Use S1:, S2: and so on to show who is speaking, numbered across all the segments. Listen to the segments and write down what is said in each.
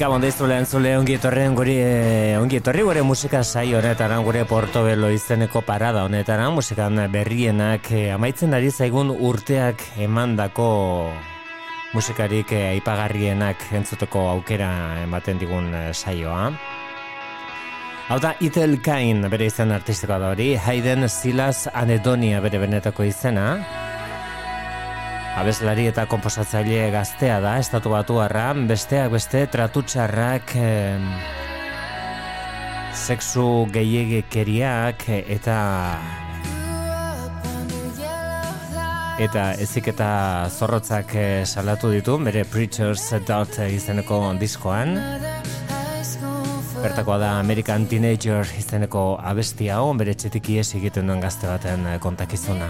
S1: Gabon deizu lehen zule ongi etorren guri eh, ongi etorri gure musika saio honetan gure Portobelo izeneko parada honetan musikan berrienak eh, amaitzen ari zaigun urteak emandako musikarik eh, aipagarrienak entzuteko aukera ematen digun saioa. Hau da, Itel Kain bere izan artistikoa da hori, Hayden Silas Anedonia bere benetako izena. Abeslari eta komposatzaile gaztea da, estatu batu arran, besteak beste tratutxarrak eh, sexu gehiagekeriak eta eta ezik eta zorrotzak eh, salatu ditu, bere Preachers Dot izeneko diskoan. Bertakoa da American Teenager izeneko abestia hon, bere txetik egiten duen gazte baten eh, kontakizuna.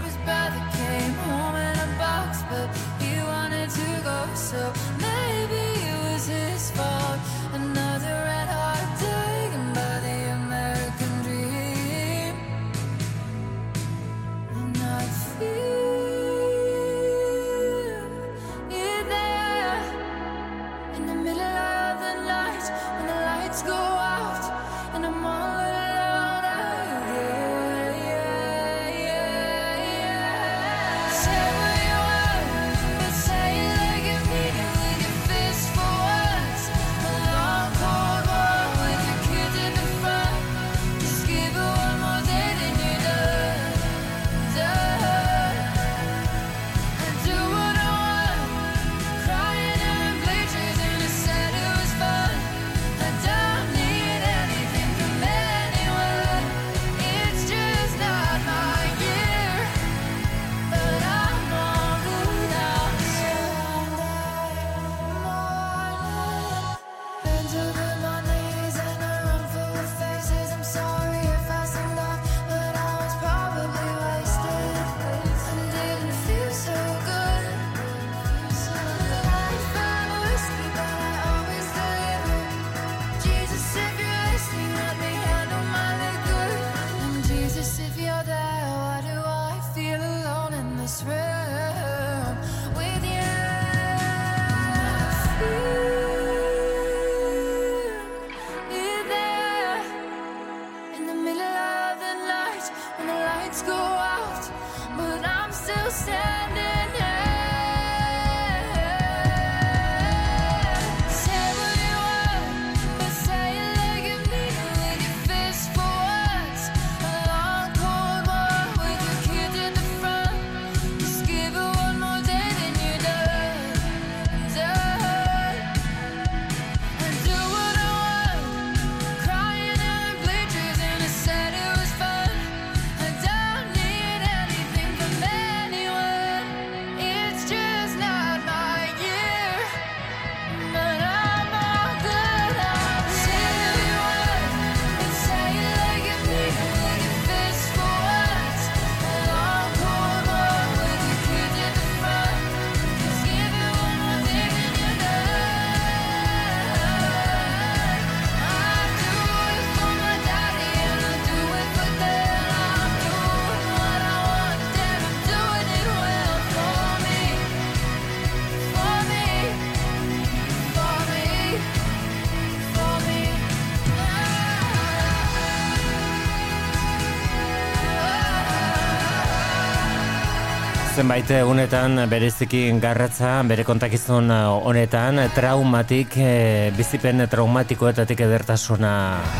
S1: Zenbait egunetan bereziki garratza bere kontakizun uh, honetan traumatik e, bizipen traumatikoetatik edertasuna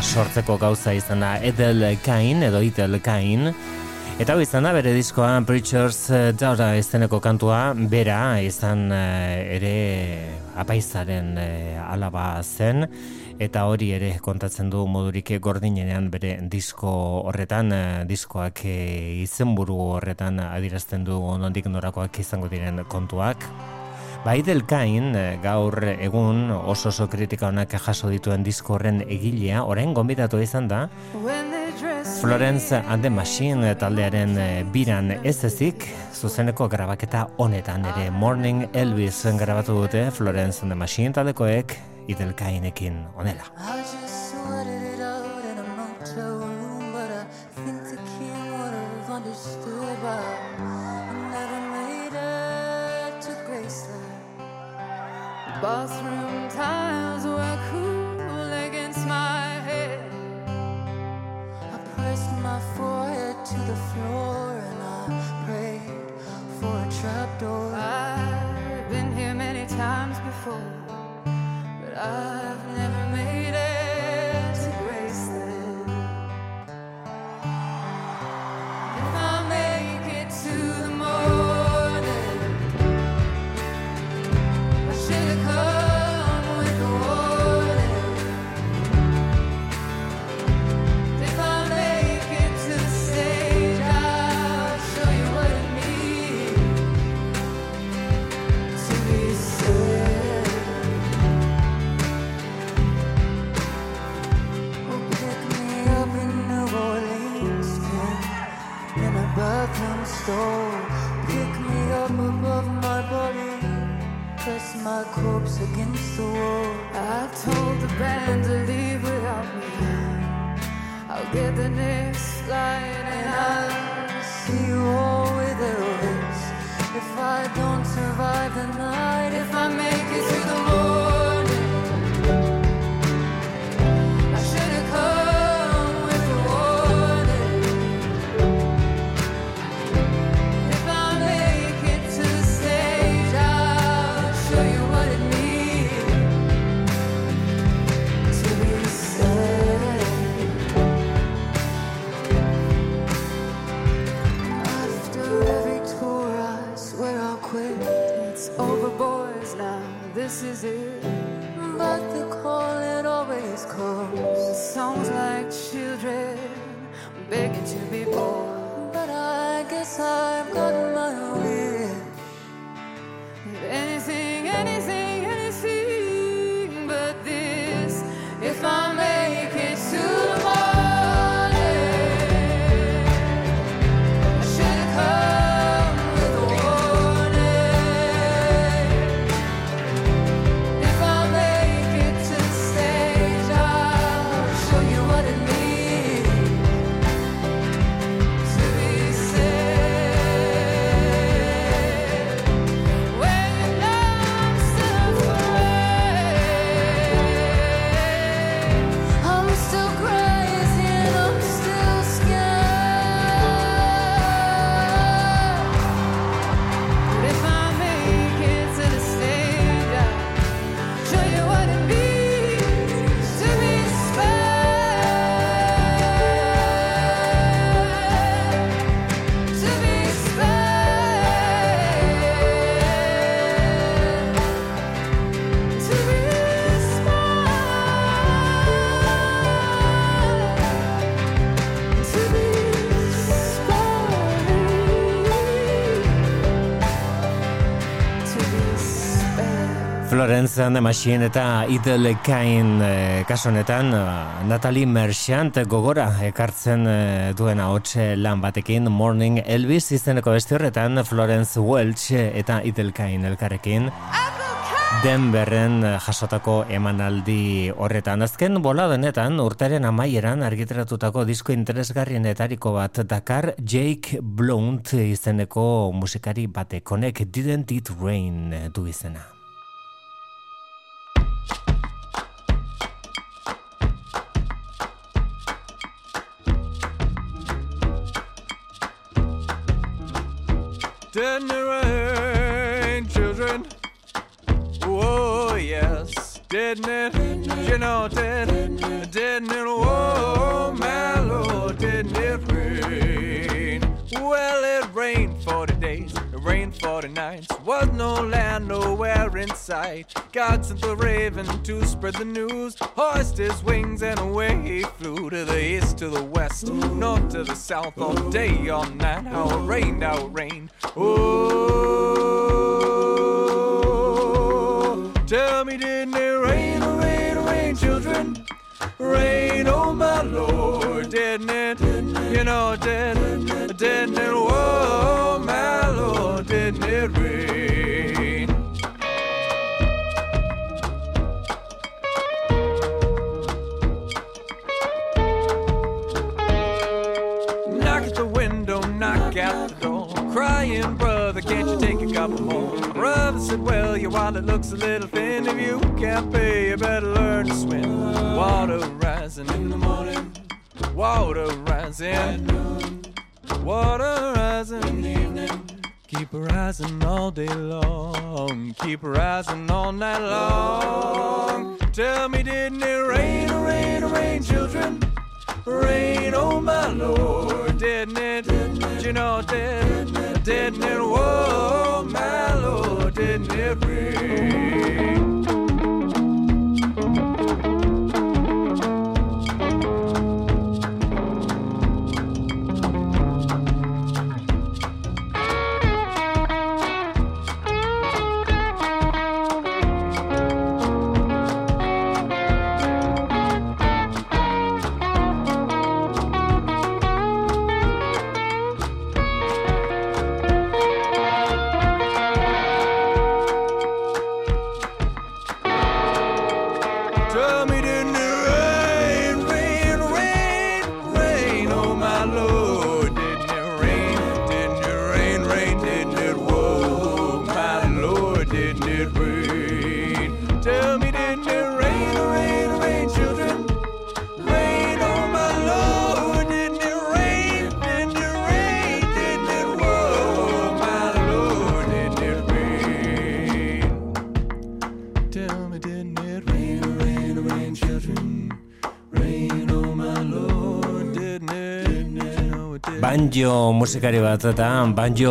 S1: sortzeko gauza izana Edel Kain edo Itel Kain. Eta izan da bere diskoa Preachers uh, Daughter izeneko kantua, bera izan ere apaizaren alaba zen, eta hori ere kontatzen du modurik gordinenean bere disko horretan, uh, diskoak uh, izenburu horretan adirazten du onondik norakoak izango diren kontuak. Baidel Kain gaur egun oso oso kritika honak jaso dituen disko horren egilea, orain gonbidatu izan da, Florence and the Machine taldearen eh, biran ez ezik, zuzeneko grabaketa honetan ere Morning Elvis grabatu dute Florence and the Machine taldekoek idelkainekin onela. Bathroom tiles were cool against my head. I pressed my forehead to the floor and I prayed for a trapdoor. I've been here many times before, I've Florence and the Machine eta Idle Kain e, kasonetan uh, Natalie Merchant gogora ekartzen e, duen ahotxe lan batekin. Morning Elvis izeneko beste horretan Florence Welch eta Idle Kain elkarrekin. Denberren jasotako emanaldi horretan. Azken bola denetan urtaren amaieran argiteratutako disko interesgarrienetariko bat Dakar Jake Blount izeneko musikari batekonek Didn't It Rain du izena. Didn't it rain, children? Oh, yes. Didn't it? You know, did, didn't it? Oh, my Lord, didn't it rain?
S2: Well, it rained 40 days, it rained 40 nights. Was no land nowhere in sight. God sent the raven to spread the news. Hoist his wings and away he flew to the east, to the west, north to the south, all day, all night. How it rained, how it rained. Oh, tell me, didn't it rain, oh, rain, oh, rain, children? Rain, oh my Lord, didn't it? You know, it? Didn't it? Well, your wallet looks a little thin. If you can't pay, you better learn to swim. Water rising in the morning, water rising at noon, water rising in the evening. Keep rising all day long, keep rising all night long. Tell me, didn't it rain, rain, rain, children? Rain, oh my Lord, didn't it? Didn't you know, didn't? Didn't it? Whoa, my Lord, didn't it rain?
S3: Banjo musikari bat eta banjo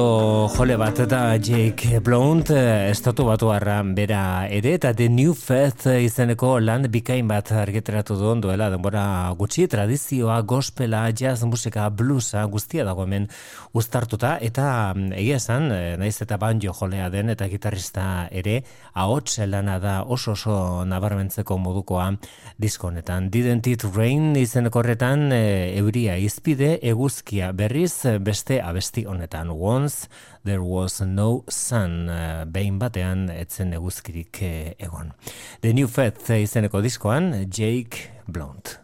S3: jole bat eta Jake Blount eh, estatu batu bera ere eta The New Faith izeneko lan bikain bat argiteratu duen duela denbora gutxi tradizioa, gospela, jazz musika, bluesa guztia dago hemen uztartuta eta mm, egia esan, eh, naiz eta banjo jolea den eta gitarrista ere ahots lana da oso oso nabarmentzeko modukoa disko honetan. Didn't it rain izeneko horretan e, euria izpide eguzkia berriz eh, beste abesti honetan. Once there was no sun eh, behin batean etzen eguzkirik eh, egon. The New Faith izeneko diskoan Jake Blount.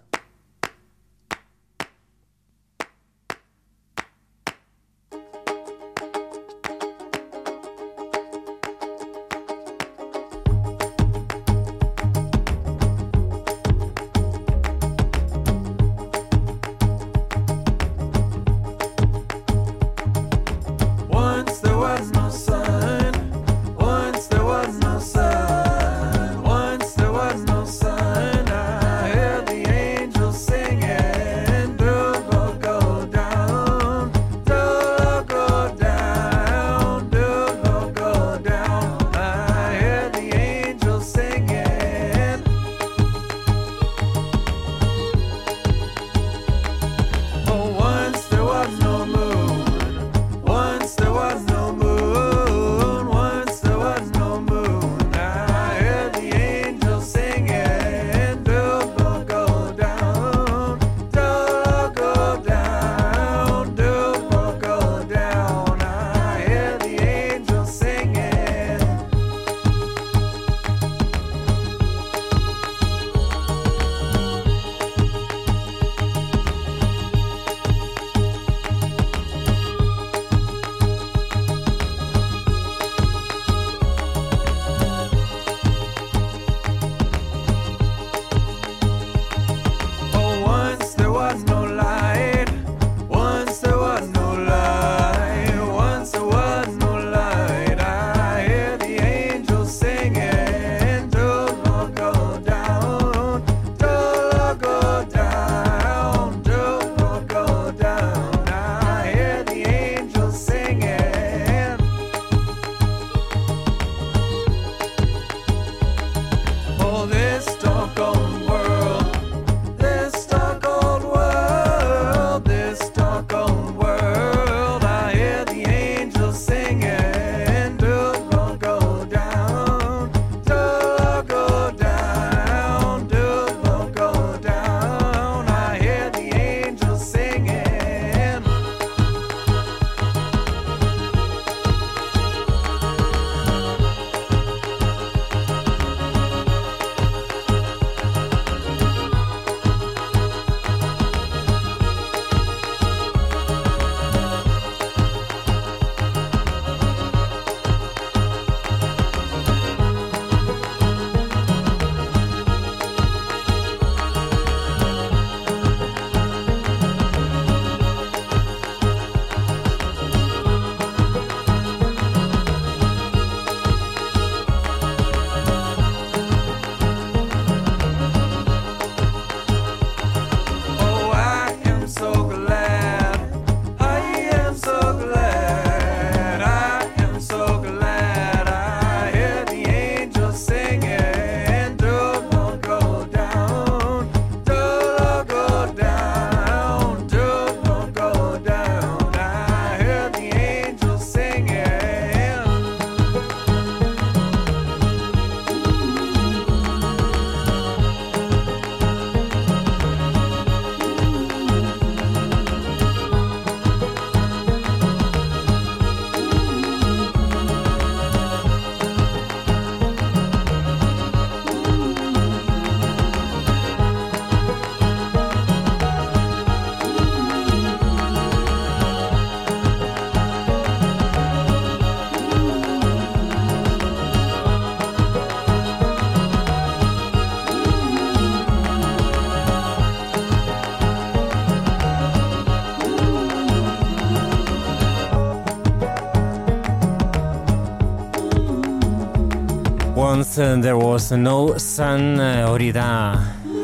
S2: There Was No Sun
S4: eh, hori da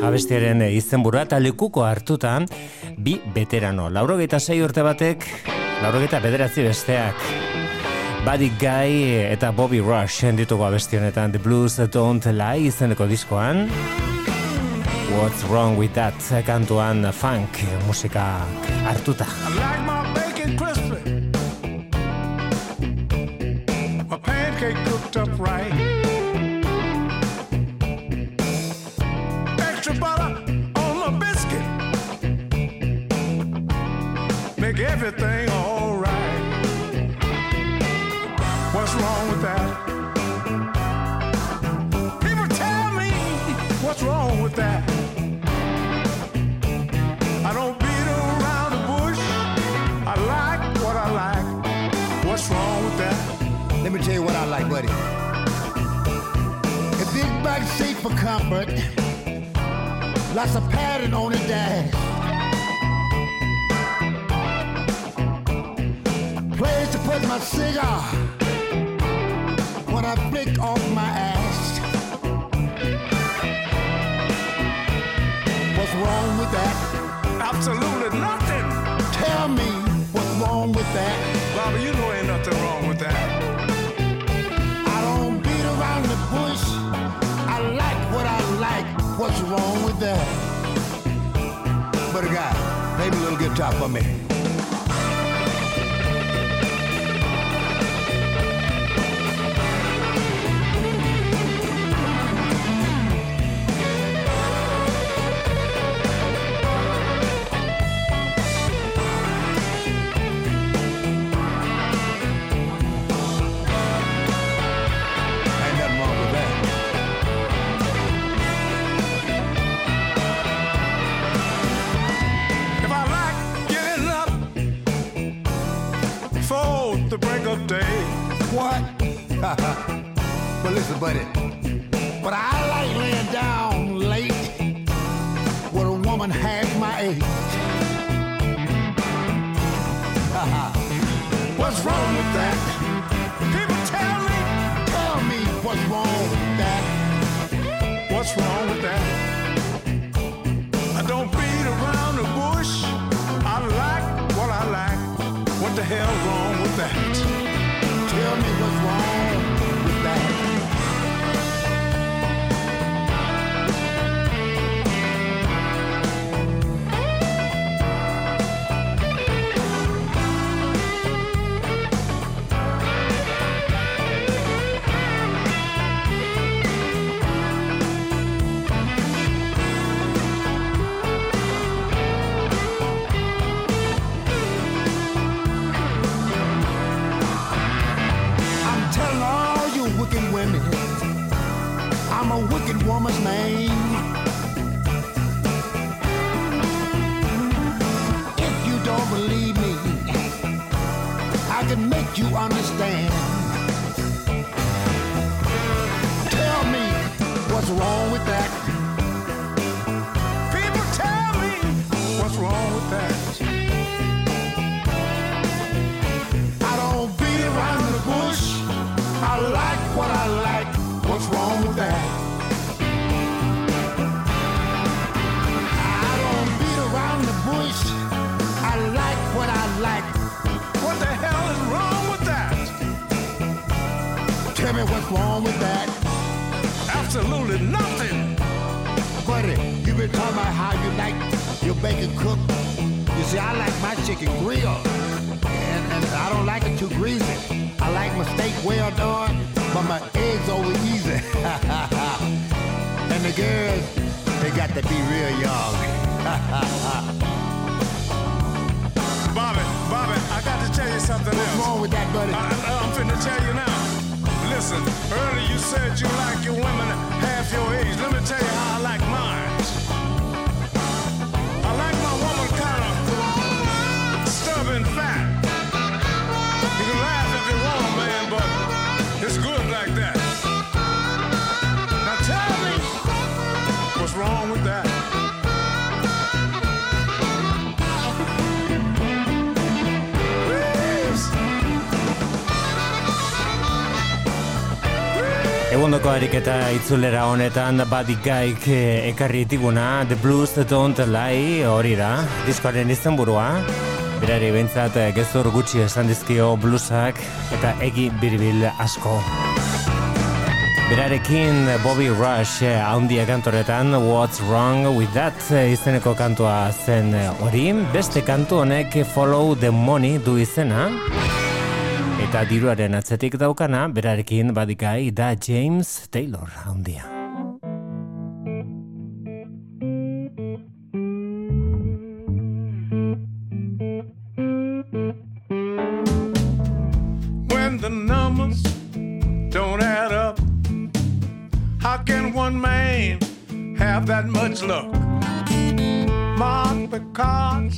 S4: abestiaren eh, izenburua eta lekuko hartutan bi veterano. Laurogeita sei urte batek, laurogeita bederatzi besteak. Buddy Guy eh, eta Bobby Rush ditugu abesti honetan The Blues Don't Lie izeneko diskoan. What's Wrong With That kantuan funk musika hartuta.
S5: government.
S3: tomorrow. Ariketa itzulera honetan Buddy Gaik eh, ekarri diguna The Blues Don't Lie hori da diskoaren izen burua berari behintzat eh, gezur gutxi esan dizkio bluesak eta egi biribil asko. Berarekin Bobby Rush eh, haundia kantoretan What's Wrong With That izeneko kantua zen hori. Beste kantu honek Follow the Money du izena Eta diruaren atzetik daukana, berarekin badikai da James Taylor handia.
S4: When the numbers don't add up, how can one man have that much luck? Mark the cards,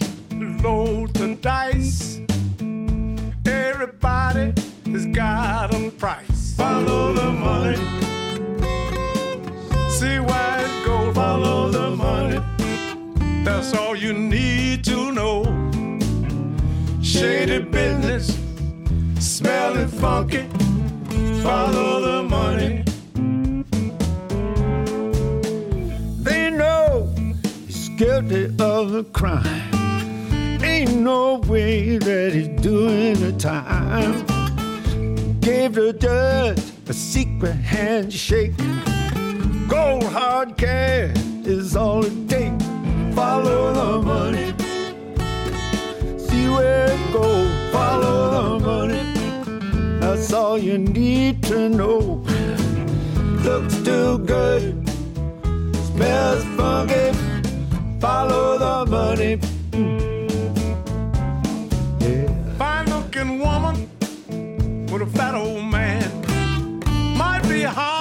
S4: load all you need to know. Shady business, smelling funky. Follow the money. They know he's guilty of a crime ain't no way that he's doing the time. Gave the judge a secret handshake. Gold hard cash is all it takes. Follow the money. See where it goes. Follow the money. That's all you need to know. Looks too good. Smells funky. Follow the money. Fine looking woman with a fat old man might be hard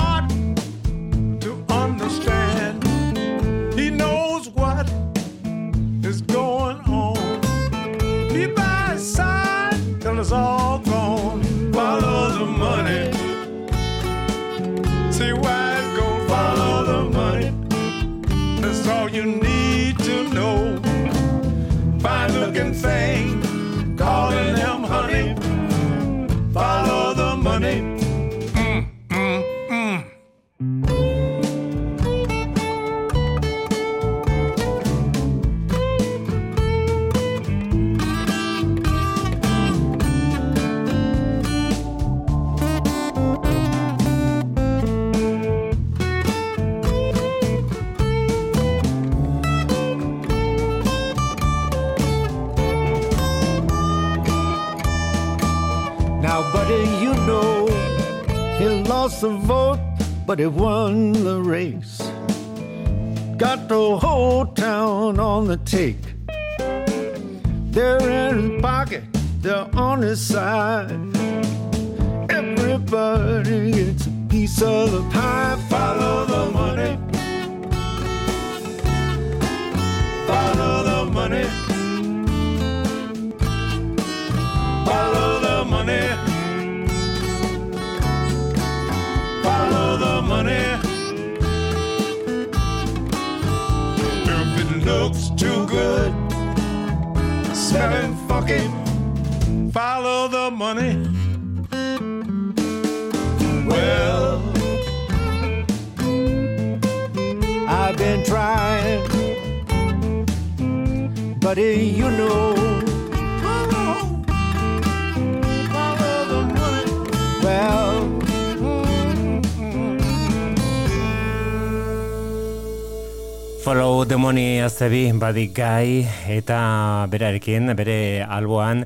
S4: fame. The vote, but he won the race. Got the whole town on the take. They're in his pocket, they're on his side. Everybody gets a piece of the pie. Follow the money. Smelling funky, follow the money. Well, I've been trying, buddy, you know. Follow the money
S3: azebi badik gai eta berarekin, bere alboan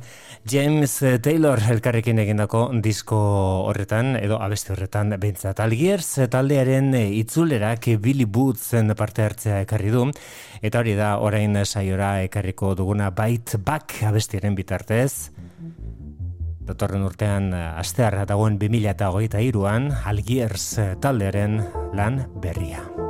S3: James Taylor elkarrekin egindako disko horretan edo abeste horretan behintzat. Algiers taldearen itzulerak Billy Bootsen parte hartzea ekarri du eta hori da orain saiora ekarriko duguna Bite Back abestiaren bitartez. Datorren urtean astearra dagoen 2008an Algiers taldearen lan berria.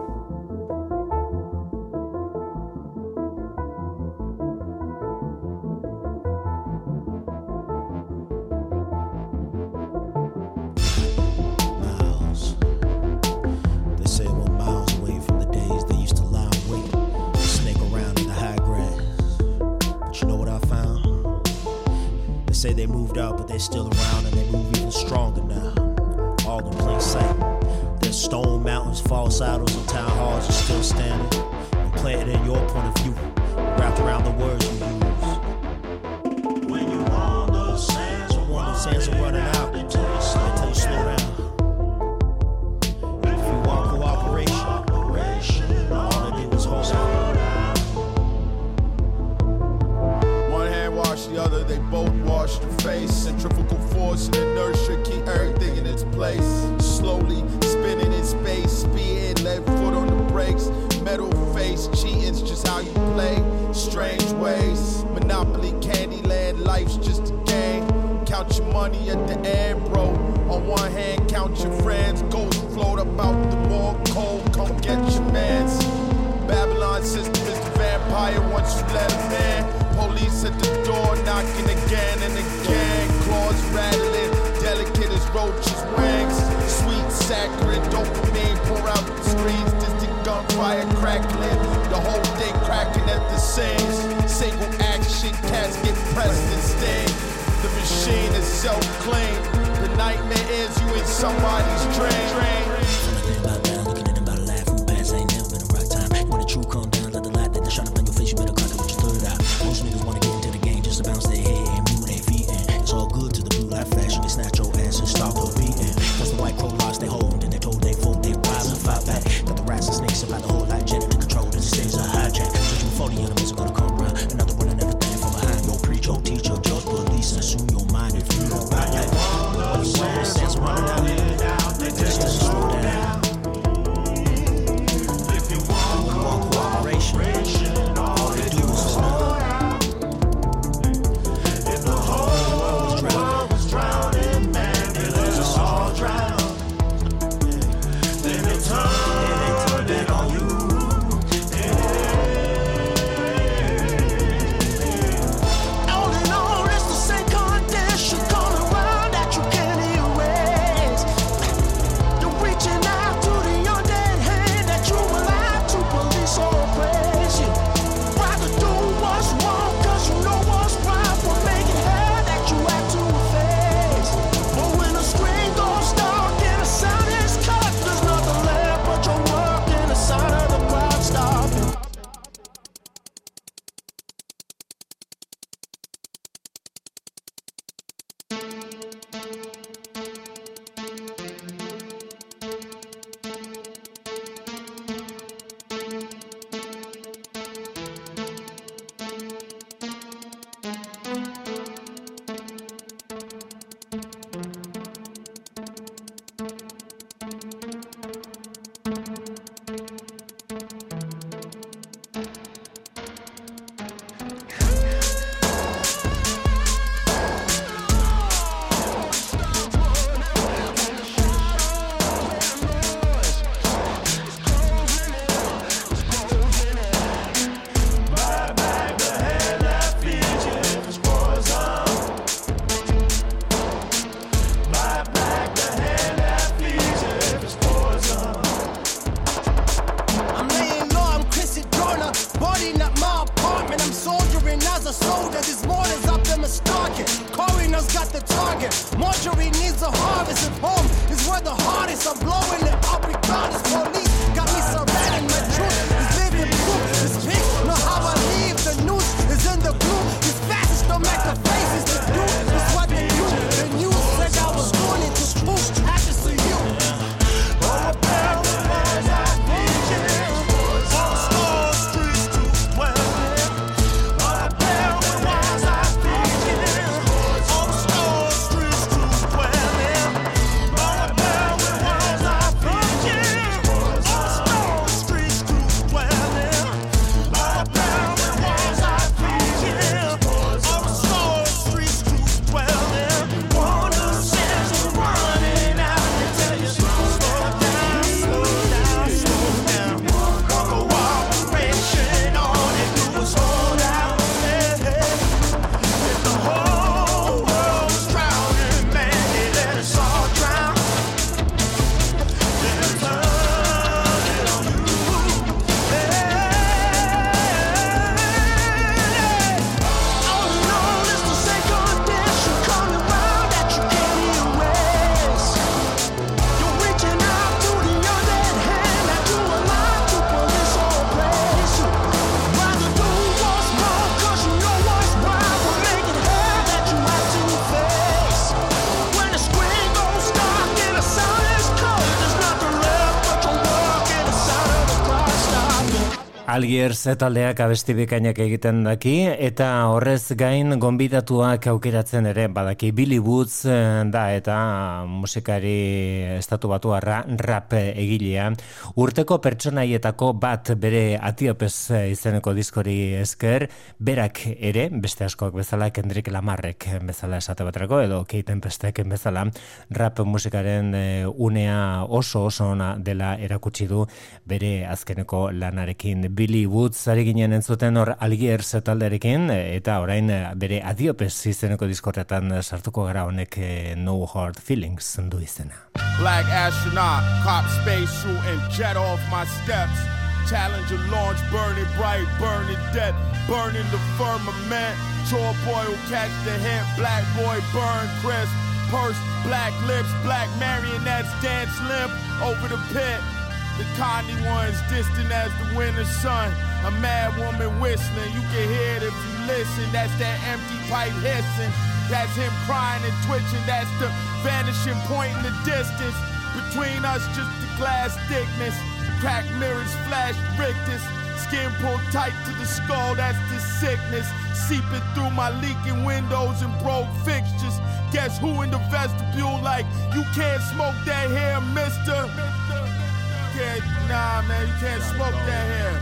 S6: They moved out, but they're still around and they move even stronger now. All in plain sight. There's stone mountains, false idols and town halls are still standing. And planted in your point of view, wrapped around the words you use. When you when those sands are running out,
S7: the face. Centrifugal force and inertia keep everything in its place. Slowly spinning in space, speeding, left foot on the brakes. Metal face, cheating's just how you play. Strange ways, Monopoly, Candyland, life's just a game. Count your money at the end, bro. On one hand, count your friends. Ghosts float about the wall, cold, come get your mans. Babylon system is the vampire once you let him in. Police at the door knocking again and again. Claws rattling, delicate as roaches' wings. Sweet, saccharine dopamine pour out the screens. Distant gunfire crackling. The whole thing cracking at the seams. Single action, cats get pressed and sting. The machine is self-clean. The nightmare is you in somebody's dream.
S6: White crow lost their hold. And they told they folk they rise and fight back. Got the rats and snakes about the whole
S3: Algiers taldeak abesti bikainak egiten daki eta horrez gain gonbidatuak aukeratzen ere badaki. Billy Woods eh, da eta musikari estatu batu rap egilea. Urteko pertsonaietako bat bere atiopez izeneko diskori esker berak ere beste askoak bezala Kendrick Lamarrek bezala esate batrako edo Keiten Pestek bezala rap musikaren eh, unea oso oso ona dela erakutsi du bere azkeneko lanarekin. Billy Woods ari ginen entzuten hor Algiers talderekin eta orain eh, bere adiopes izeneko diskorretan sartuko gara honek eh, No Hard Feelings du izena.
S7: Black astronaut, cop space suit and jet off my steps. Challenger launch, burning bright, burning dead, burning the firmament. Chore boy will catch the hint, black boy burn crisp. Purse, black lips, black marionettes dance limp over the pit. The Connie one's distant as the winter sun. A mad woman whistling, you can hear it if you listen. That's that empty pipe hissing. That's him crying and twitching. That's the vanishing point in the distance. Between us, just the glass thickness. Crack mirrors flash rictus. Skin pulled tight to the skull, that's the sickness. Seeping through my leaking windows and broke fixtures. Guess who in the vestibule like, you can't smoke that here, mister can't, nah, man, you can't smoke that here.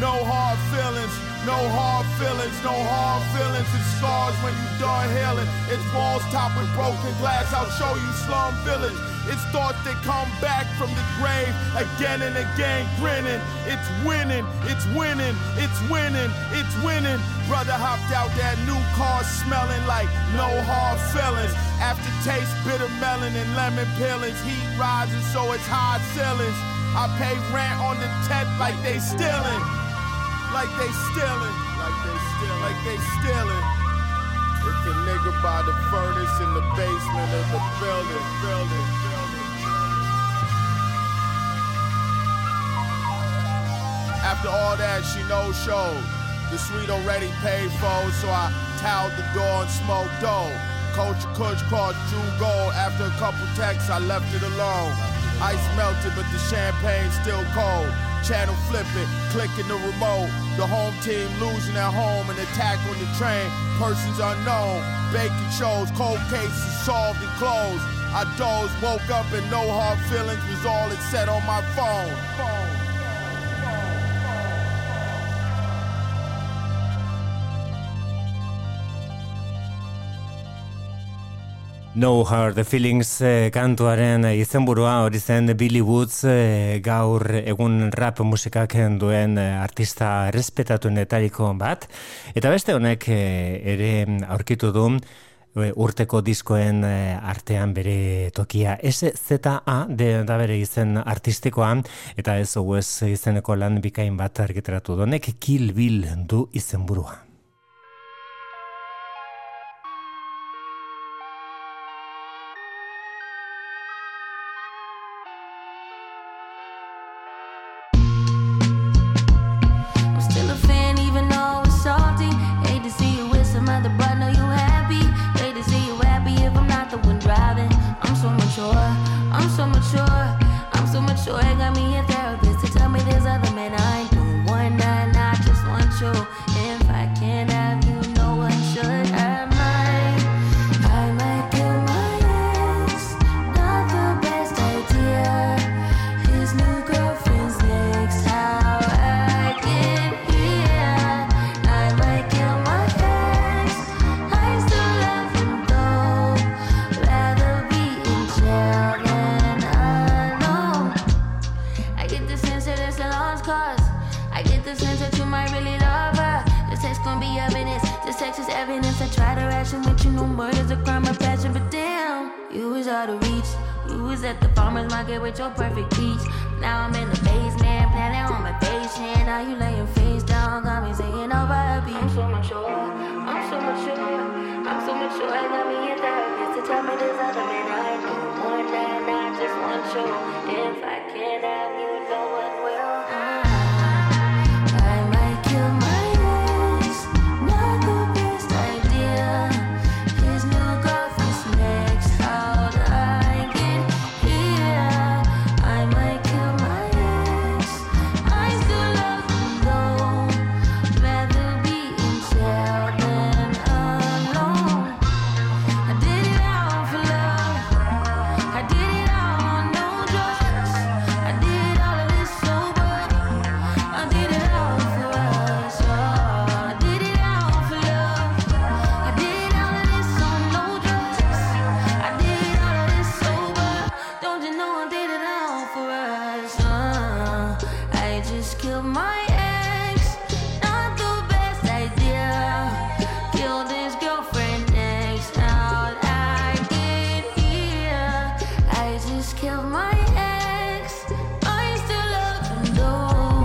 S7: No hard feelings, no hard feelings, no hard feelings. It scars when you done healing. It's walls topped with broken glass. I'll show you slum village. It's thoughts that come back from the grave again and again, grinning. It's winning, it's winning, it's winning, it's winning. Brother hopped out that new car smelling like no hard feelings. Aftertaste, bitter melon and lemon peelings. Heat rising, so it's high ceilings. I pay rent on the tent like they stealing. Like they stealing. Like they stealing. Like they stealing. It's a nigga by the furnace in the basement of the building. Building. After all that, she no showed. The suite already paid for, so I towed the door and smoked dough. Coach Kush crossed Drew Gold. After a couple texts, I left it alone. Ice melted, but the champagne still cold. Channel flipping, clicking the remote. The home team losing at home, an attack on the train. Persons unknown. Baking shows, cold cases solved and closed. I dozed, woke up, and no hard feelings was all it said on my phone.
S3: No Hard Feelings eh, kantuaren izenburua hori zen Billy Woods eh, gaur egun rap musikak duen eh, artista respetatuenetariko bat. Eta beste honek eh, ere aurkitu du eh, urteko diskoen eh, artean bere tokia SZA de, da bere izen artistikoa eta ez OS izeneko lan bikain bat argitaratu donek Kill Bill du izenburua.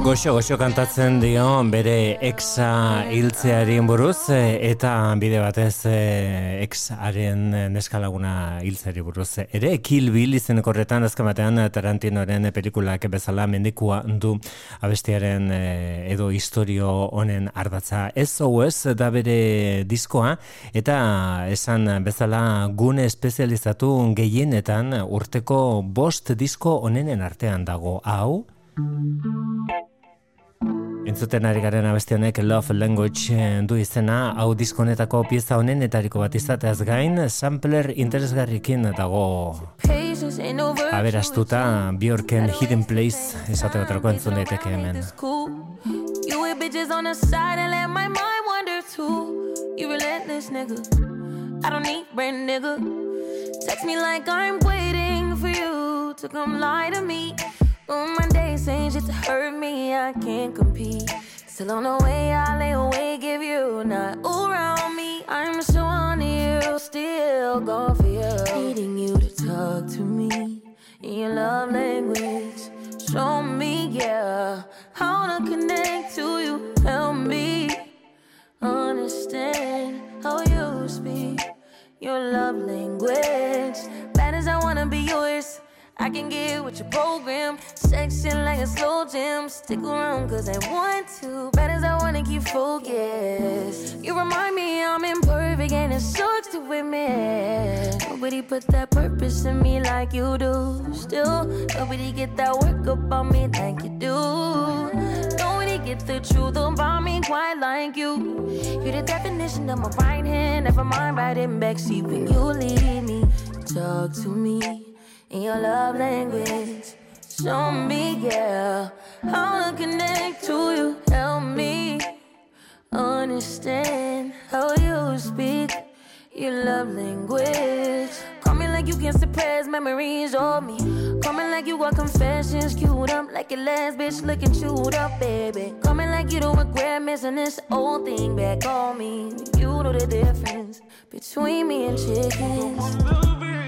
S8: Though.
S3: Goxo, goxo kantatzen dio bere exa hiltzeari buruz e, eta bide batez e, exaren neskalaguna hiltzeari buruz. Ere Kill Bill izeneko horretan azken Tarantinoren pelikulak bezala mendikua du abestiaren e, edo historio honen ardatza. SOS da bere diskoa eta esan bezala gune espezializatu gehienetan urteko bost disko onenen artean dago. Hau, Entzuten ari garen abesti honek Love Language eh, du izena, hau diskonetako pieza honenetariko bat izateaz gain, sampler interesgarrikin dago aberastuta Bjorken Hidden Place esate baterako entzun daiteke hemen.
S8: You with bitches on the side and let my mind wander too. You relentless nigga. I don't need brand nigga. Text me like I'm waiting for you to come lie to me. On my days ain't shit to hurt me. I can't compete. Still on the way, I lay awake if you not around me. I'm so on you, still going for you. Needing you to talk to me in your love language. Show me, yeah, how to connect to you. Help me understand how you speak your love language. Bad as I wanna be yours. I can get with your program. Section like a slow jam. Stick around cause I want to. Bad as I wanna keep focused. You remind me I'm imperfect and it sucks to admit. Nobody put that purpose in me like you do. Still, nobody get that work up on me like you do. Nobody get the truth about me quite like you. You're the definition of my right hand. Never mind riding backseat when you leave me. Talk to me in your love language. Show me, yeah, how to connect to you. Help me understand how you speak your love language. Call me like you can suppress memories of me. Call me like you got confessions queued up, like your last bitch looking chewed up, baby. Call me like you don't regret missing this old thing back on me. You know the difference between me and chickens.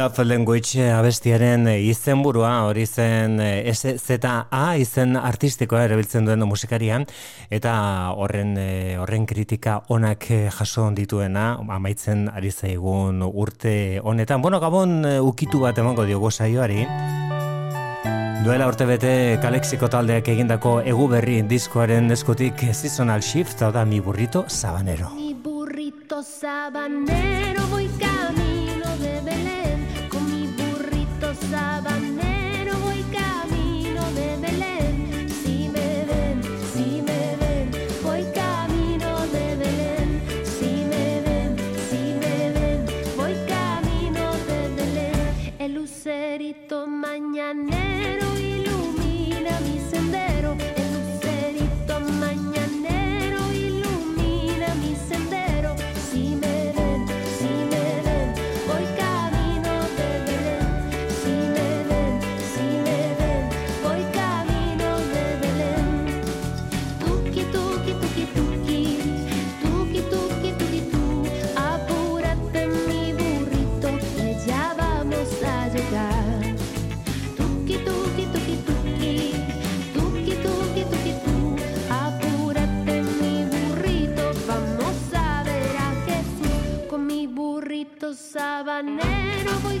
S3: Love Language abestiaren izenburua hori zen eh, SZA izen artistikoa erabiltzen duen musikaria eta horren eh, horren kritika onak eh, jaso dituena amaitzen ari zaigun urte honetan. Bueno, gabon eh, ukitu bat emango diogo saioari. Duela urte bete Kalexiko taldeak egindako egu berri diskoaren eskutik Seasonal Shift, hau da mi burrito sabanero.
S9: Mi burrito sabanero pasaban. sabanero voy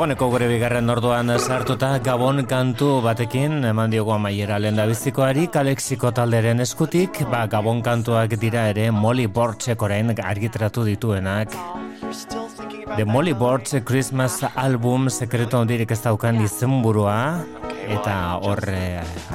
S3: dagoeneko gure bigarren orduan sartuta Gabon kantu batekin eman diogu amaiera lehendabizikoari Kalexiko talderen eskutik, ba Gabon kantuak dira ere Molly Bortzek orain argitratu dituenak. The Molly Bortz Christmas Album sekretu handirik ez daukan izenburua eta hor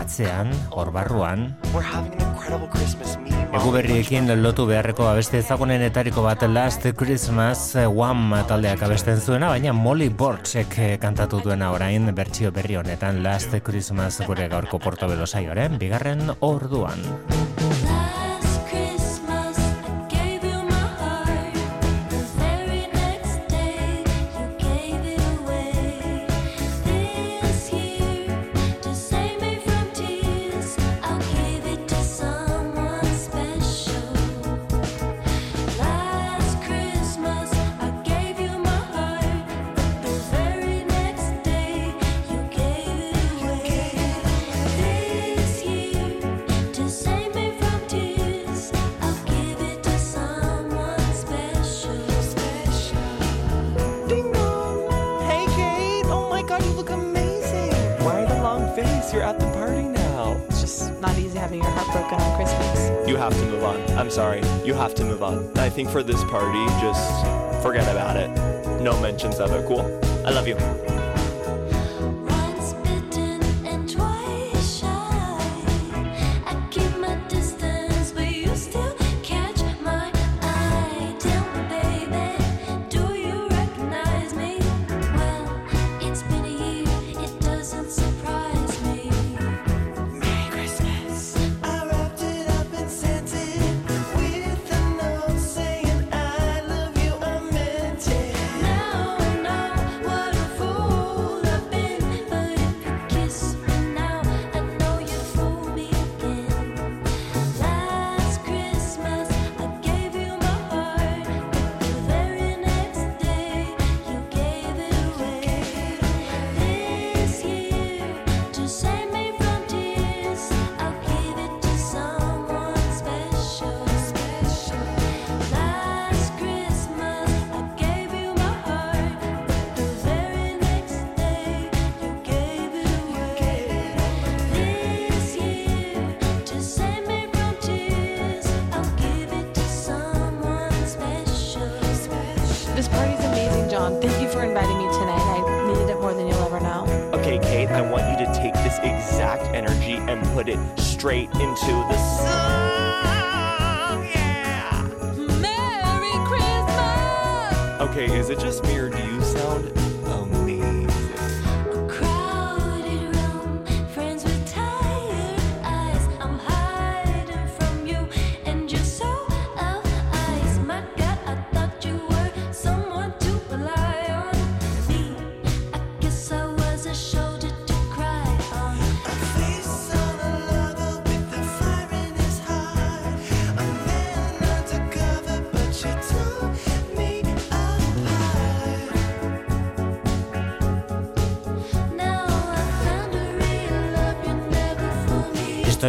S3: atzean, hor barruan.
S10: We're having an incredible Christmas
S3: eguberriekin lotu beharreko abeste ezagunenetariko bat Last Christmas eh, One taldeak abesten zuena, baina Molly Bortzek eh, kantatu duena orain bertsio berri honetan Last Christmas gure gaurko portobelo saioaren bigarren orduan.
S10: you're at the party now.
S11: It's just not easy having your heart broken on Christmas.
S10: You have to move on. I'm sorry. You have to move on. I think for this party, just forget about it. No mentions of it. Cool. I love you.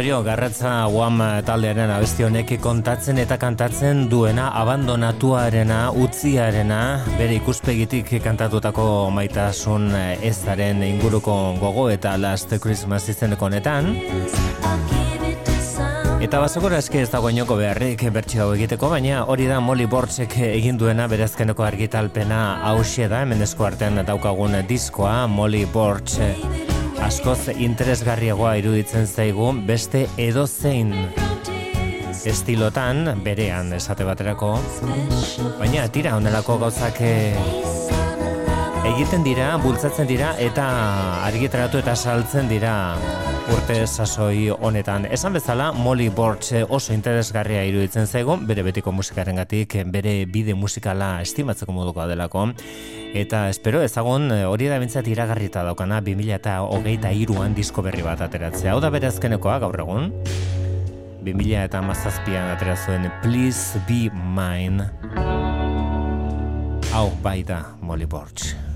S3: Ondorio, garratza guam eh, taldearen abesti honek kontatzen eta kantatzen duena abandonatuarena, utziarena, bere ikuspegitik kantatutako maitasun eh, ezaren inguruko gogo eta Last Christmas izeneko honetan. Eta basokora eske ez dagoeneko beharrik bertxio hau egiteko, baina hori da Molly Bortzek egin duena berazkeneko argitalpena hause da, hemen esku artean daukagun diskoa Molly Bortz askoz interesgarriagoa iruditzen zaigu beste edozein estilotan berean esate baterako. Baina tira honelako gauzak eh egiten dira, bultzatzen dira eta argitaratu eta saltzen dira urte sasoi honetan. Esan bezala, Molly Borch oso interesgarria iruditzen zaigu, bere betiko musikarengatik, bere bide musikala estimatzeko modukoa delako. Eta espero ezagun hori da bintzat iragarrita daukana 2000 eta hogeita iruan disko berri bat ateratzea. Hau da bere azkenekoa gaur egun. 2000 eta mazazpian ateratzen Please Be Mine. Auch bei der Molly Borch.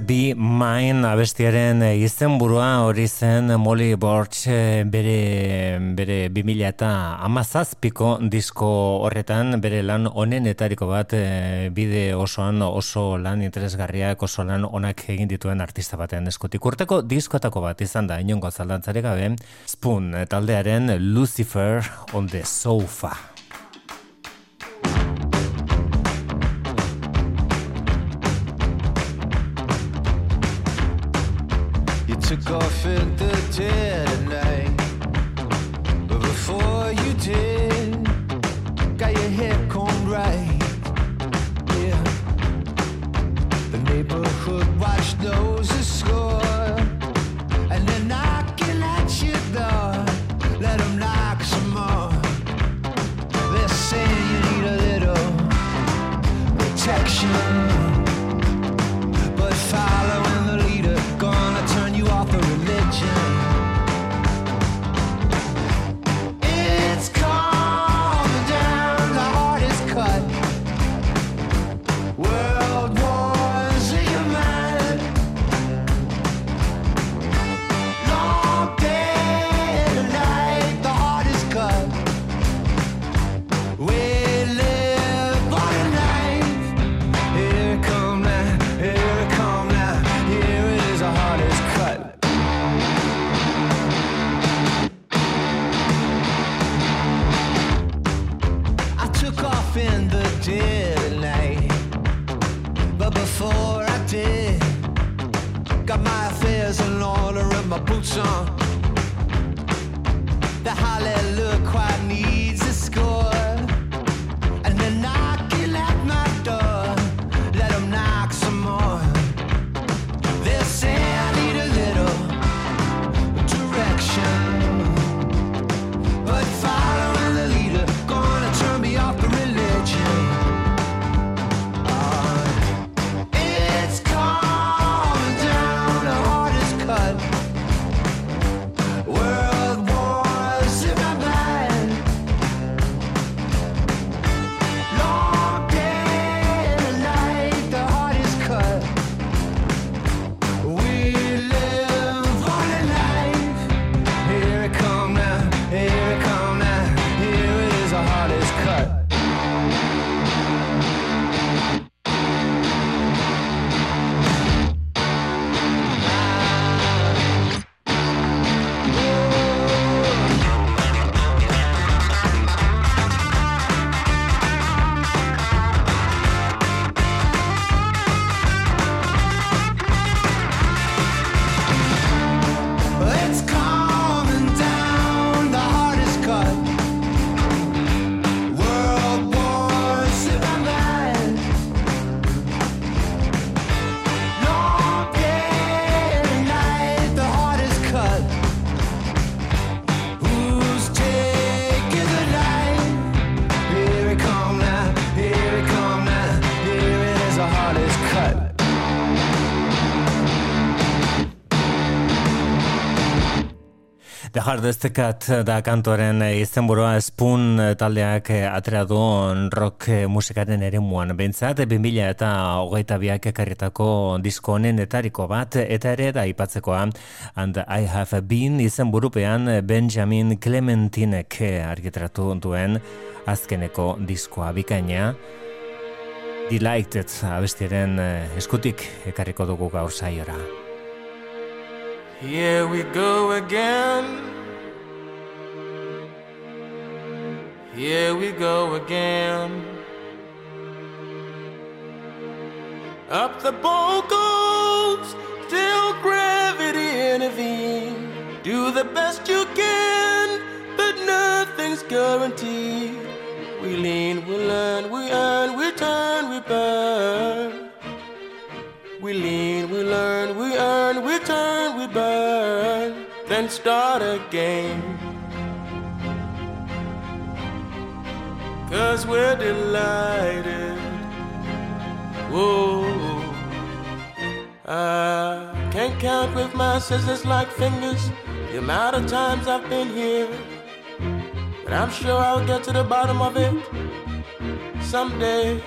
S8: Be
S3: Mine abestiaren eh, izenburua hori zen eh, Molly Borch eh, bere, bere 2000 eta amazazpiko disko horretan bere lan onenetariko bat bide osoan oso lan interesgarriak oso lan onak egin dituen artista batean eskutik. Urteko diskotako bat izan da, inongo zaldantzare gabe, Spoon taldearen Lucifer on the Sofa.
S12: took off
S3: Hardest Cat da kantoren izenburua Spoon taldeak atera du rock musikaren ere muan. Bentsat, 2000 eta hogeita biak ekarritako disko honenetariko bat, eta ere da ipatzekoa. And I have been izenburupean Benjamin Clementinek argitratu duen azkeneko diskoa bikaina. Delighted abestiren eskutik ekarriko dugu gaur saiora.
S13: Here we go again. Here we go again. Up the boat goes till gravity intervene. Do the best you can, but nothing's guaranteed. We lean, we learn, we earn, we turn, we burn. We lean, we learn, we earn, we turn, we burn, then start again. Cause we're delighted. Whoa. I can't count with my scissors like fingers the amount of times I've been here. But I'm sure I'll get to the bottom of it someday.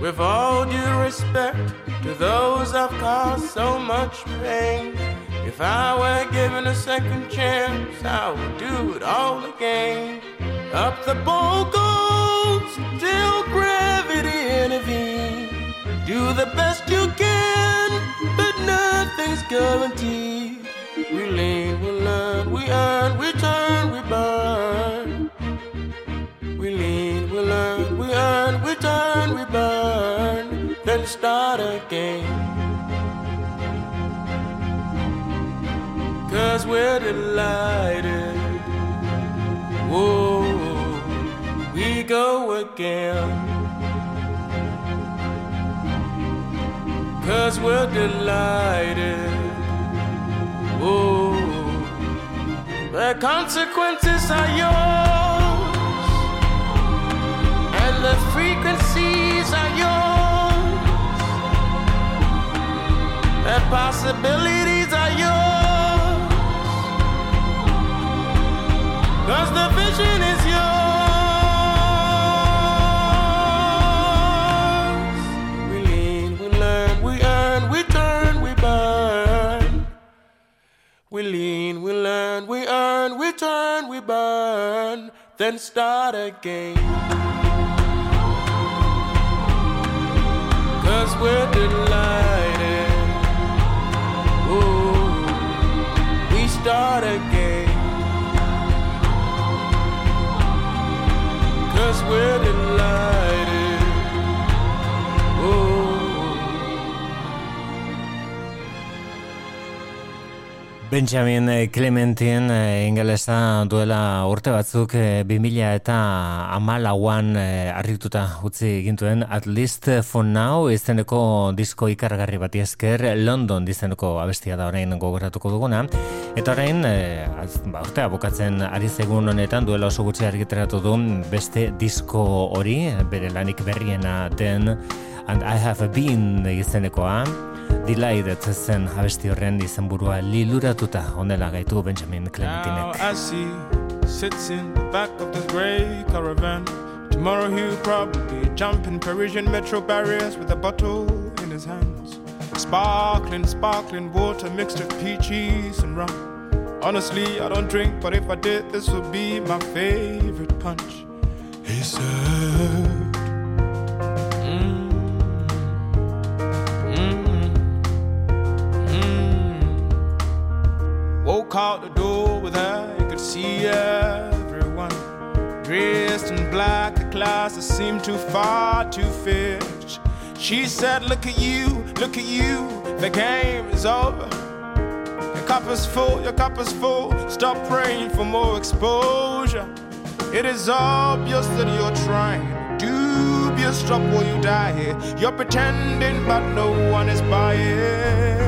S13: With all due respect to those I've caused so much pain. If I were given a second chance, I would do it all again. Up the boat goes till gravity intervenes. Do the best you can, but nothing's guaranteed. We lean, we learn, we earn, we turn, we burn. We lean, we learn, we earn, we turn, we burn, then start again. Cause we're delighted. Whoa, we go again. Cause we're delighted. Whoa, the consequences are yours and the frequencies are yours. The possibilities are yours. Cause the vision is yours. We lean, we learn, we earn, we turn, we burn. We lean, we learn, we earn, we turn, we burn, then start again. Cause we're delighted. Ooh, we start again. just where light.
S3: Benjamin Clementine eh, ingelesa duela urte batzuk eh, 2000 eta amalauan eh, arrituta utzi gintuen At least for now izeneko disko ikargarri bati esker London izeneko abestia da orain gogoratuko duguna. Eta orain eh, az- ba, urtea bukatzen ari zegun honetan duela oso gutxi argitaratu du beste disko hori bere lanik berriena den And I have been izenekoa Delighted zen abesti horren izenburua liluratuta onela gaitu Benjamin
S13: Now
S3: Clementinek.
S13: as he sits in the back of this grey caravan, tomorrow he'll probably jump in Parisian metro barriers with a bottle in his hands. Sparkling, sparkling water mixed with peaches and rum. Honestly, I don't drink, but if I did, this would be my favorite punch. He said, mm." Woke out the door with her, you could see everyone dressed in black. The classes seemed too far to fetch. She said, Look at you, look at you, the game is over. Your cup is full, your cup is full. Stop praying for more exposure. It is obvious that you're trying. Dubious, stop or you die here. You're pretending, but no one is buying.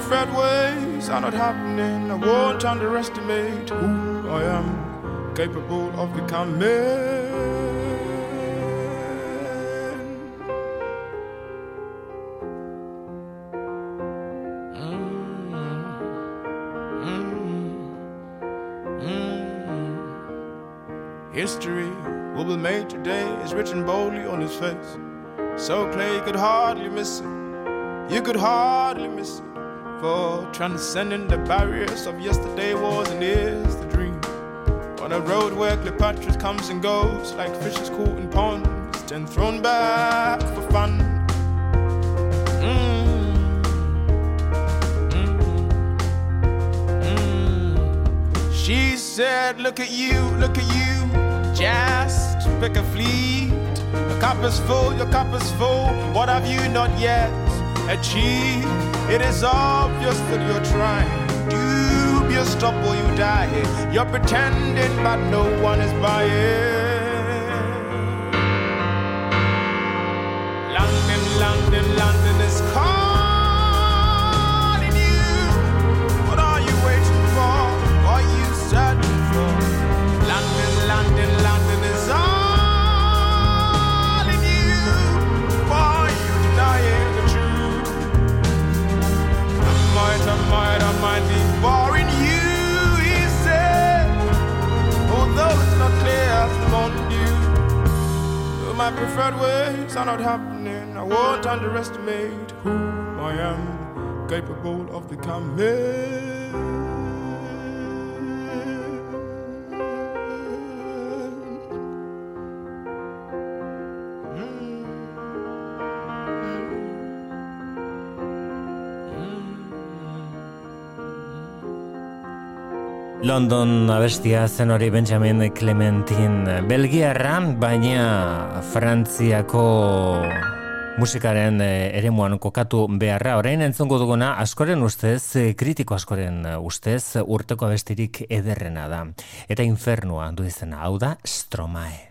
S14: Preferred ways are not happening. I won't underestimate who I am, capable of becoming. History will be made today is written boldly on his face. So clear you could hardly miss it. You could hardly miss it. For transcending the barriers of yesterday was and is the dream. On a road where Cleopatra comes and goes like fishes caught in ponds, then thrown back for fun. Mm. She said, Look at you, look at you, just pick a fleet. Your cup is full, your cup is full. What have you not yet achieved? It is obvious that you're trying. Dubious, or you die. You're pretending, but no one is buying. My preferred ways are not happening. I won't underestimate who I am, capable of becoming.
S3: London abestia zen hori Benjamin Clementine Belgiarra, baina Frantziako musikaren eh, eremuan kokatu beharra. Orain entzongo duguna askoren ustez, eh, kritiko askoren eh, ustez, urteko abestirik ederrena da. Eta infernua du izena, hau da Stromae.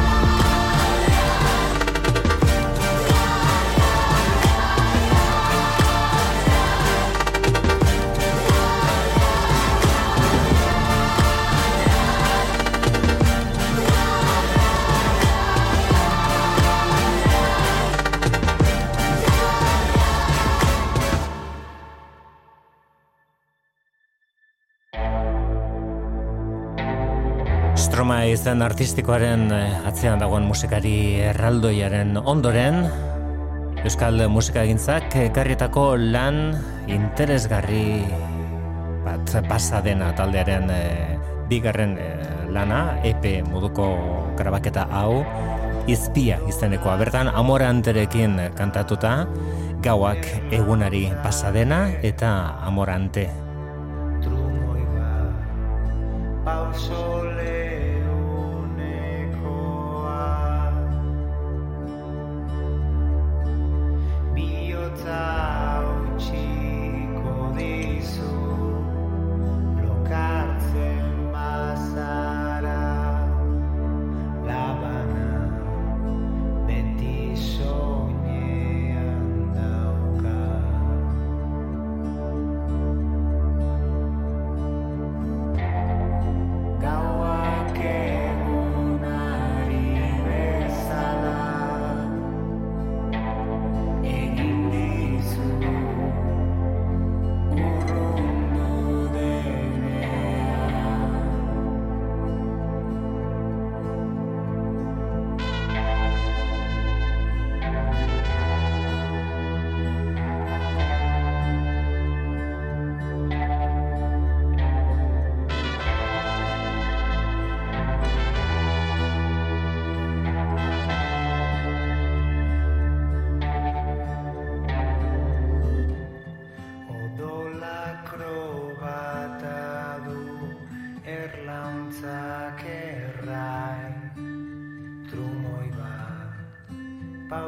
S3: Stroma izen artistikoaren eh, atzean dagoen musikari erraldoiaren ondoren, Euskal musikagintzak ekarrietako lan interesgarri bat pasadena taldearen eh, bigarren eh, lana, EP moduko grabaketa hau, izpia izenekoa. Bertan, amoranterekin kantatuta, gauak egunari pasadena eta amorante.
S15: pauso leunekoa Buddha.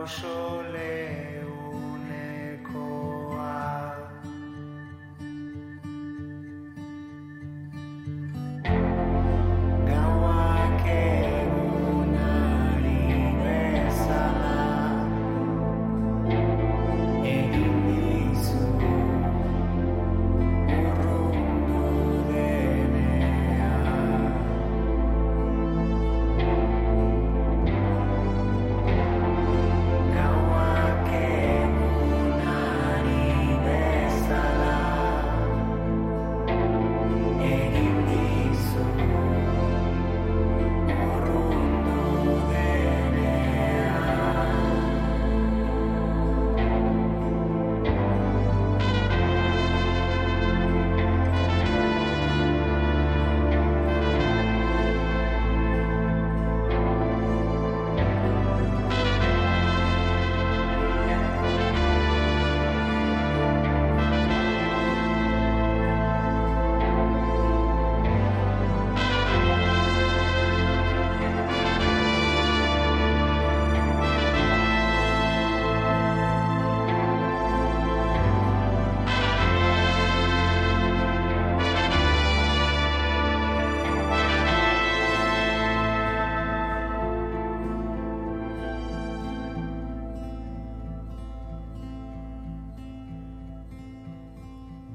S15: 我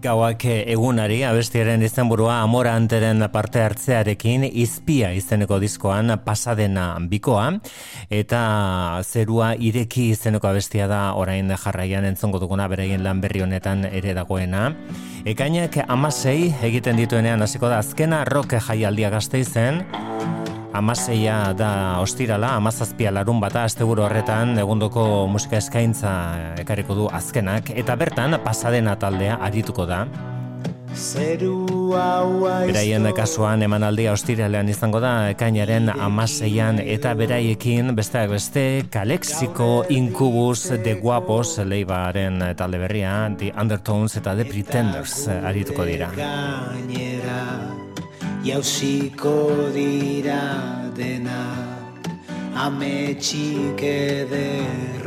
S15: Gauak egunari
S3: abestiaren izenburua amoranteren parte hartzearekin izpia izeneko diskoan pasadena bikoa eta zerua ireki izeneko abestia da orain jarraian entzongo duguna beraien lan berri honetan ere dagoena. Ekainak amasei egiten dituenean hasiko da azkena rock jaialdia gazteizen Amaseia da ostirala, amazazpia larun bata asteburu horretan egundoko musika eskaintza ekarriko du azkenak, eta bertan pasadena taldea arituko da.
S15: Zeru
S3: Beraien kasuan emanaldia ostiralean izango da ekainaren amaseian eta beraiekin besteak beste Kalexiko Incubus de Guapos leibaren talde berria The Undertones eta The Pretenders arituko dira.
S15: Jauziko dira dena ametxik ederrena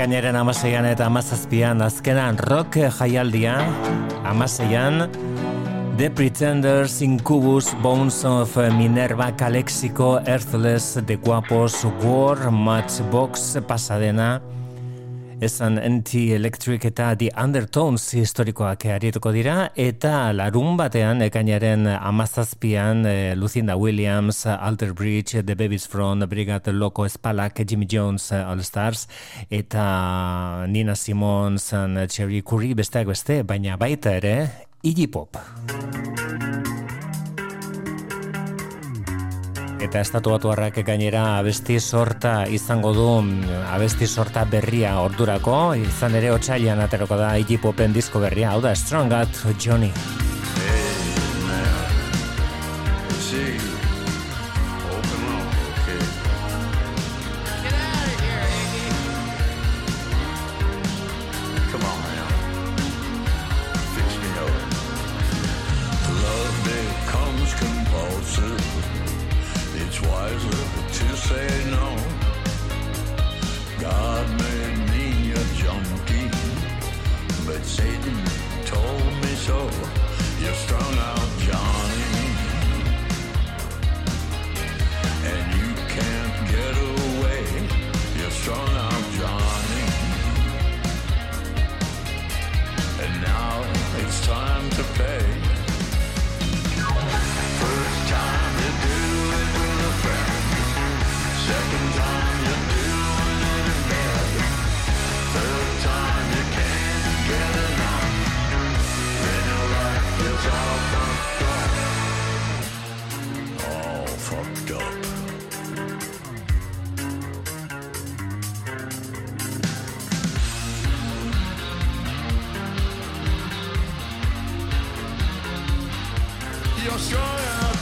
S3: Ekainaren amaseian eta amazazpian azkenan rock jaialdia, amaseian, The Pretenders, Incubus, Bones of Minerva, Calexico, Earthless, The Guapos, War, Matchbox, Pasadena, esan Anti-Electric eta The Undertones historikoak arituko dira, eta larun batean, ekainaren amazazpian, eh, Lucinda Williams, Alter Bridge, The Babies from Brigade Loco Espalak, Jimmy Jones, eh, All Stars, eta Nina Simons, and Cherry Curry, besteak beste, baina baita ere, Iggy Pop. Eta estatu batuarrak gainera abesti sorta izango du mm, abesti sorta berria ordurako, izan ere otxailan aterako da Iggy Popen disko berria, hau da Strong Out Johnny.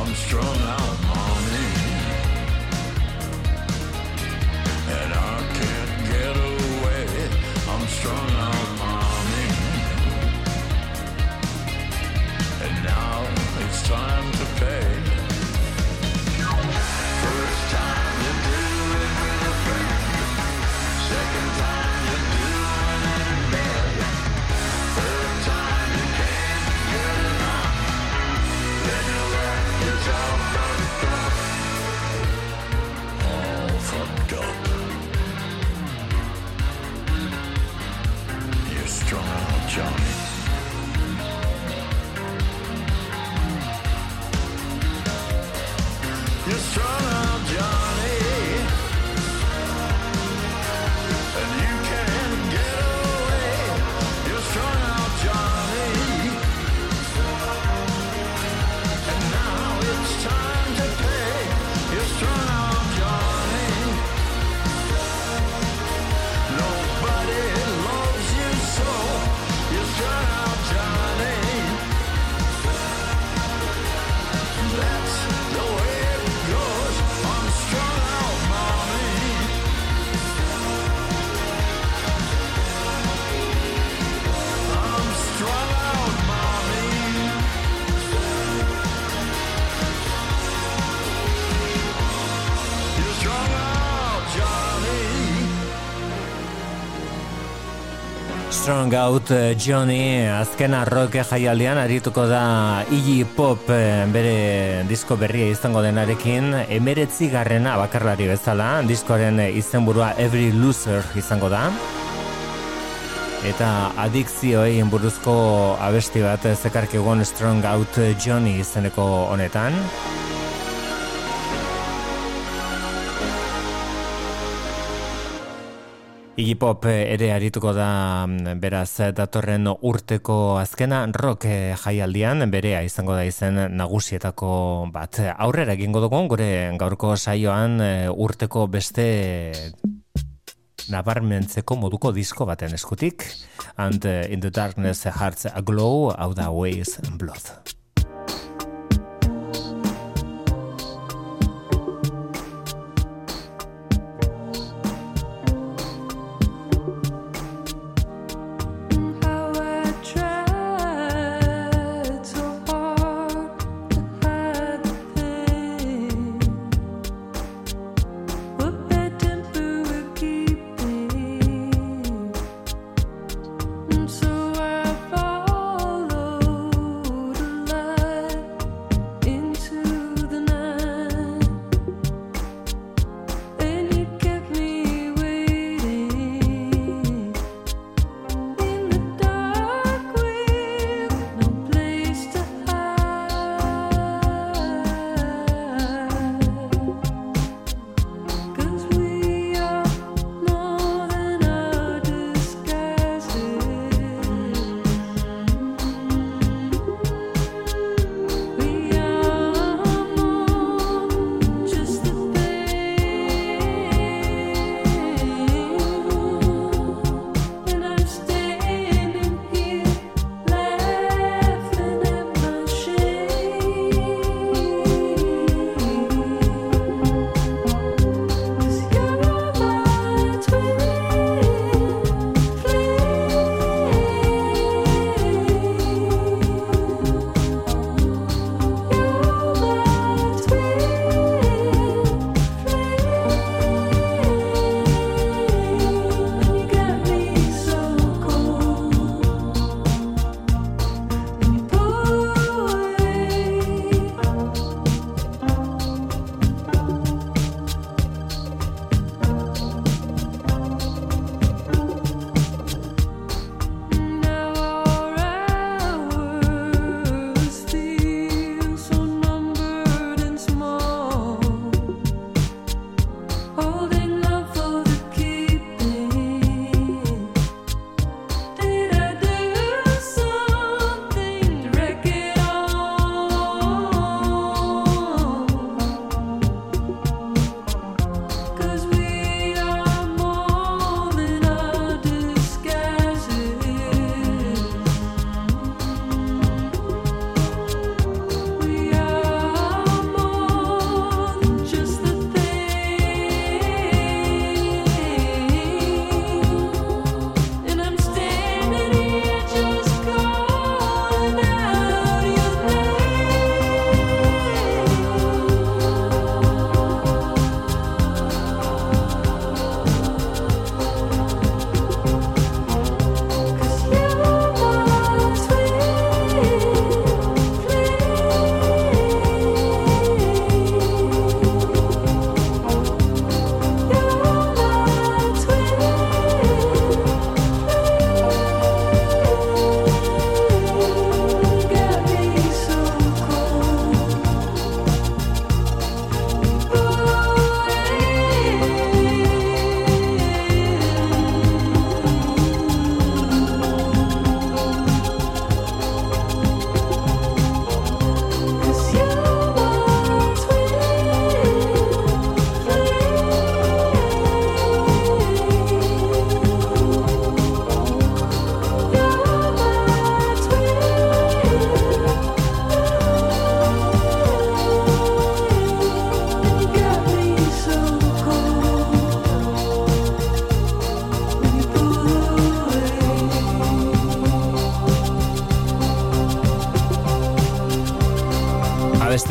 S4: I'm strung out, Out
S3: eh, Johnny azkena rock jaialdian arituko da Iggy Pop eh, bere disko berria izango denarekin. Emeretzi garrena bakarlari bezala diskoaren eh, izenburua Every Loser izango da. Eta adikzioei buruzko abesti bat zekarkegon Strong Out Johnny izeneko honetan Iggy Pop eh, ere arituko da mm, beraz eh, datorren urteko azkena rock eh, jaialdian berea izango da izen nagusietako bat. Aurrera egingo dugu gure gaurko saioan urteko beste nabarmentzeko moduko disko baten eskutik and in the darkness hearts aglow out of ways and blood.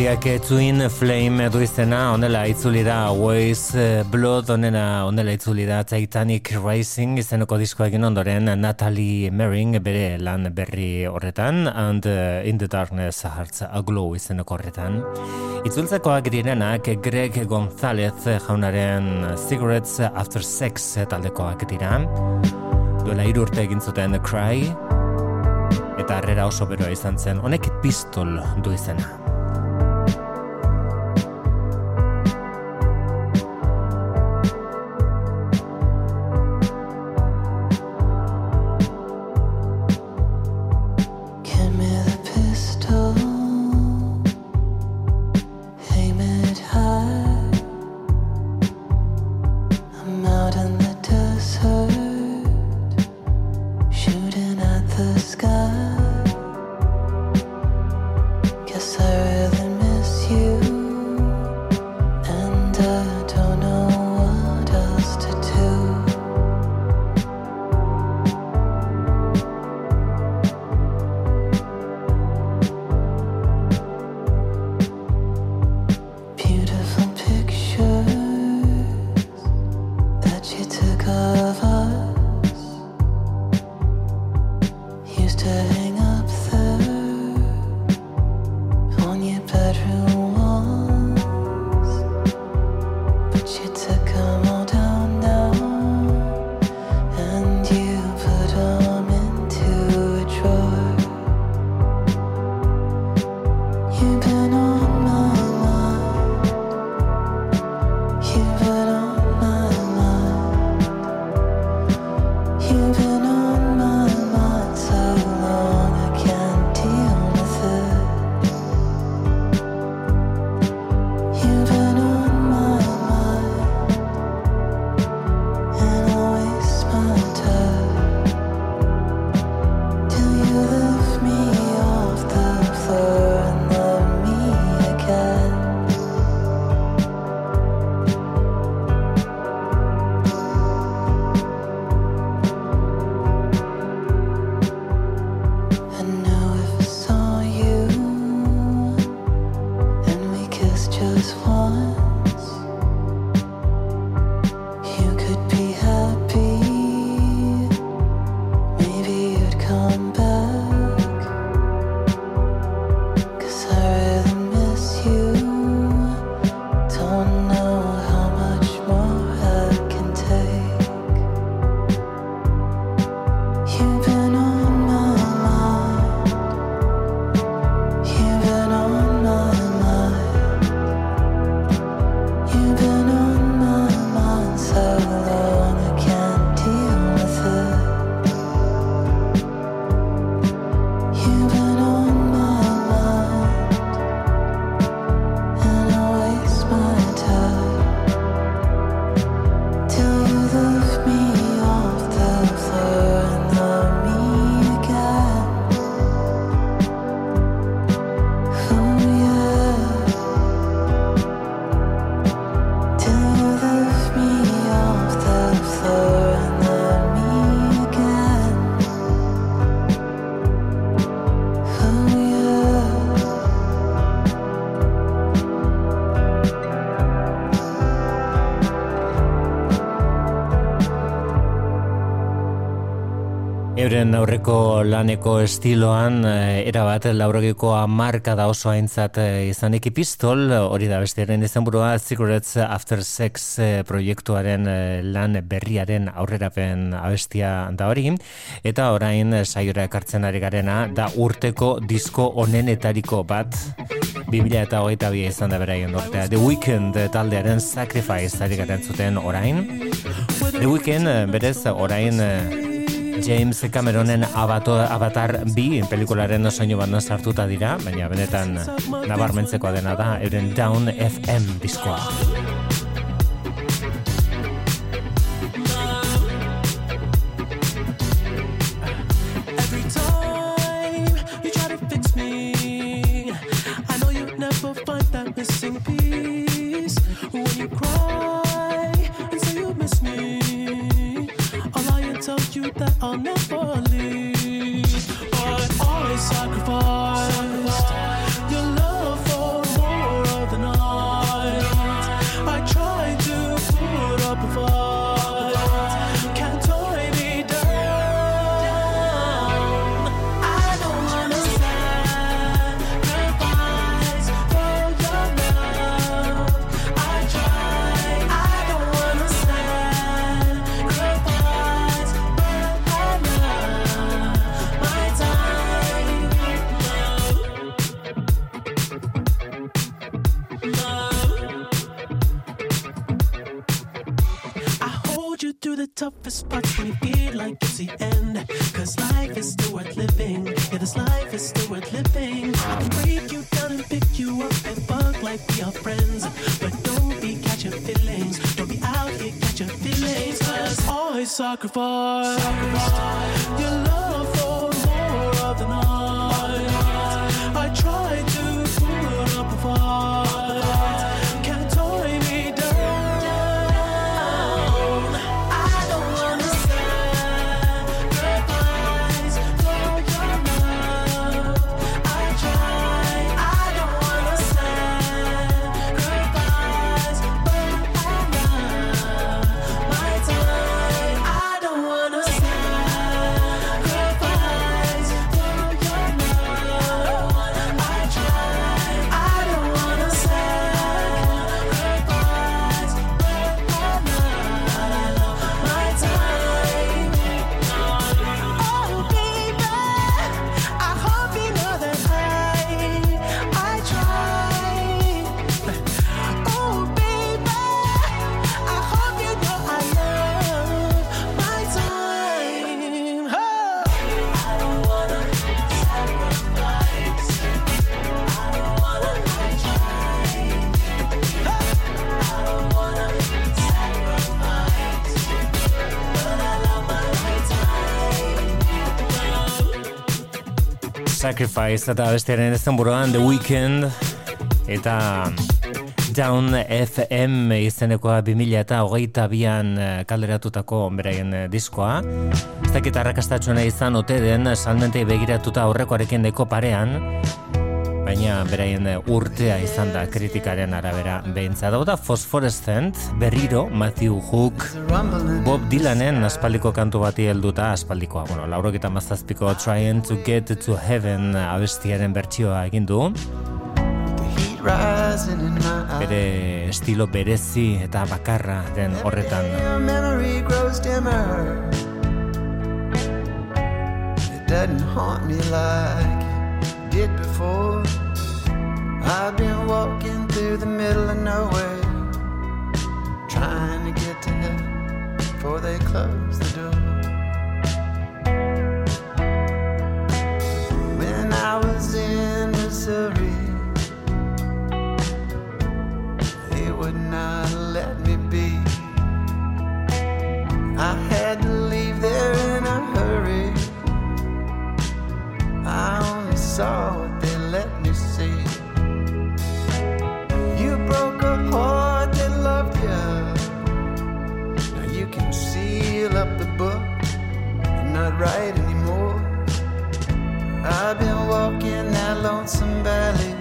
S3: taldeak Twin Flame du izena onela itzuli da Ways eh, Blood onena onela itzuli da Titanic Rising izeneko diskoekin ondoren Natalie Merring bere lan berri horretan and uh, In the Darkness Hearts Aglow izeneko horretan. Itzultzekoak direnak Greg Gonzalez jaunaren Cigarettes After Sex taldekoak dira. Duela irurte egin zuten Cry. Eta harrera oso beroa izan zen honek pistol du izena. Euren aurreko laneko estiloan, eh, erabat laurogeko amarka da oso aintzat eh, izanik pistol, hori da bestearen izenburua Secrets After Sex eh, proiektuaren lan berriaren aurrerapen abestia da hori, eta orain saiora ekartzen ari garena, da urteko disko onenetariko bat, 2000 eta hogeita bia izan da beraien urtea. The Weeknd taldearen Sacrifice ari garen zuten orain. The Weeknd eh, berez orain James Cameronen Avatar bi pelikularen soinu bandan sartuta dira, baina benetan nabarmentzekoa dena da, euren Down FM diskoa.
S16: Like we are friends. But don't be catching feelings. Don't be out here catching feelings. Cause I sacrifice your love for more of the night. I try Sacrifice
S3: eta bestearen ez buruan The Weeknd eta Down FM izenekoa 2000 eta hogeita bian eh, kalderatutako beraien eh, diskoa. Ez dakit arrakastatxuna izan ote den salmentei begiratuta aurrekoarekin deko parean, baina beraien eh, urtea izan da kritikaren arabera behintza. Dauda Phosphorescent, berriro Matthew Hook, Bob Dylanen aspaldiko kantu bati helduta aspaldikoa, bueno, laurokita mazazpiko Trying to Get to Heaven abestiaren bertsioa egin du. Bere estilo berezi eta bakarra den horretan.
S16: Doesn't haunt me like did before. I've been walking through the middle of nowhere, trying to get to heaven before they close the door. When I was in Missouri, they would not let me be. I had to leave there in a hurry. I saw what they let me see. You broke a heart that loved you. Now you can seal up the book and not write anymore. I've been walking that lonesome valley,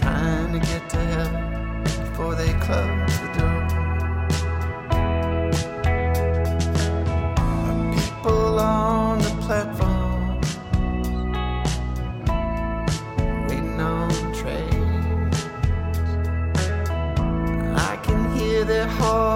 S16: trying to get to heaven before they close the door. People
S12: always heart.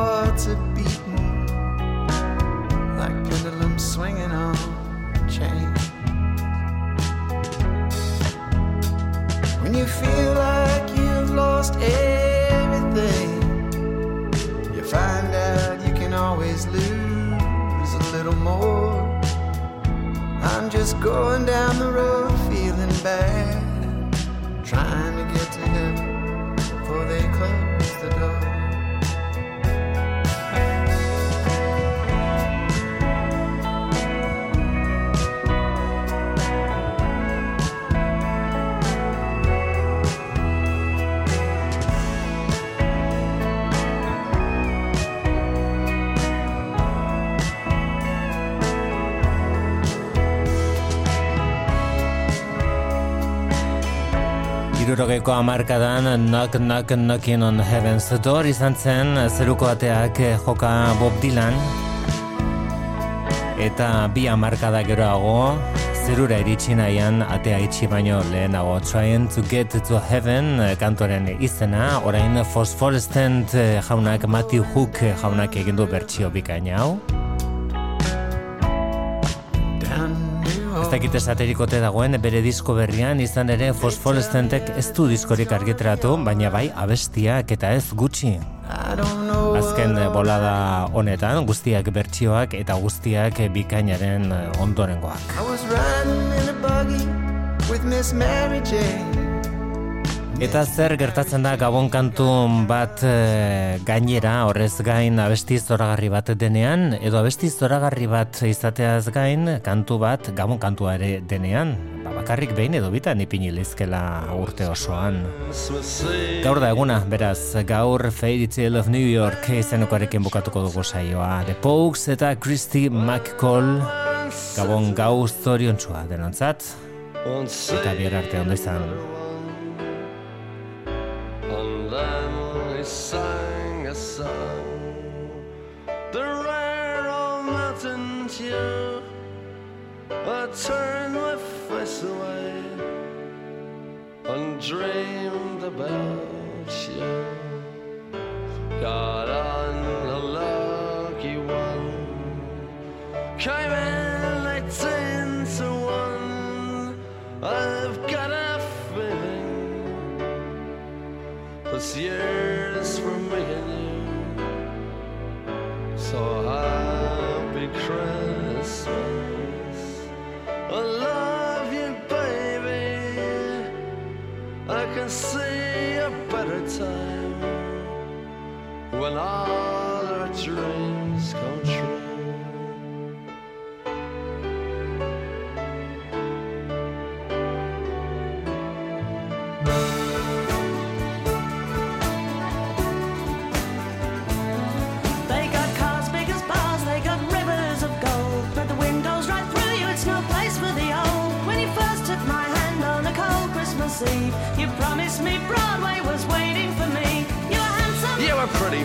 S3: Irurogeiko amarkadan Knock Knock Knocking on Heaven's Door izan zen zeruko ateak eh, joka Bob Dylan. Eta bi amarkada geroago zerura iritsi nahian atea itxi baino lehenago. Trying to get to heaven eh, kantoren izena orain Phosphorescent eh, jaunak Matthew Hook jaunak egindu bertsio bikaina hau dakit esaterikote dagoen bere disko berrian izan ere fosforescentek ez du diskorik argitratu, baina bai abestiak eta ez gutxi. Azken bolada honetan guztiak bertsioak eta guztiak bikainaren ondorengoak.
S12: I was riding in a buggy with Miss Mary Jane.
S3: Eta zer gertatzen da gabon kantu bat e, gainera horrez gain abesti zoragarri bat denean edo abesti zoragarri bat izateaz gain kantu bat gabon kantua ere denean. Ba, bakarrik behin edo bitan ipini lizkela urte osoan. Gaur da eguna beraz gaur Fairy Tale of New York izenekoarekin bukatuko dugu saioa. The Pokes eta Christy McCall gabon gau zoriontsua denontzat. Eta bihar arte ondo izan
S17: I turned my face away and dreamed about you. Got on a lucky one, came in eighteen to one. I've got a feeling. This year's for me and you. So happy Christmas. I see a better time when all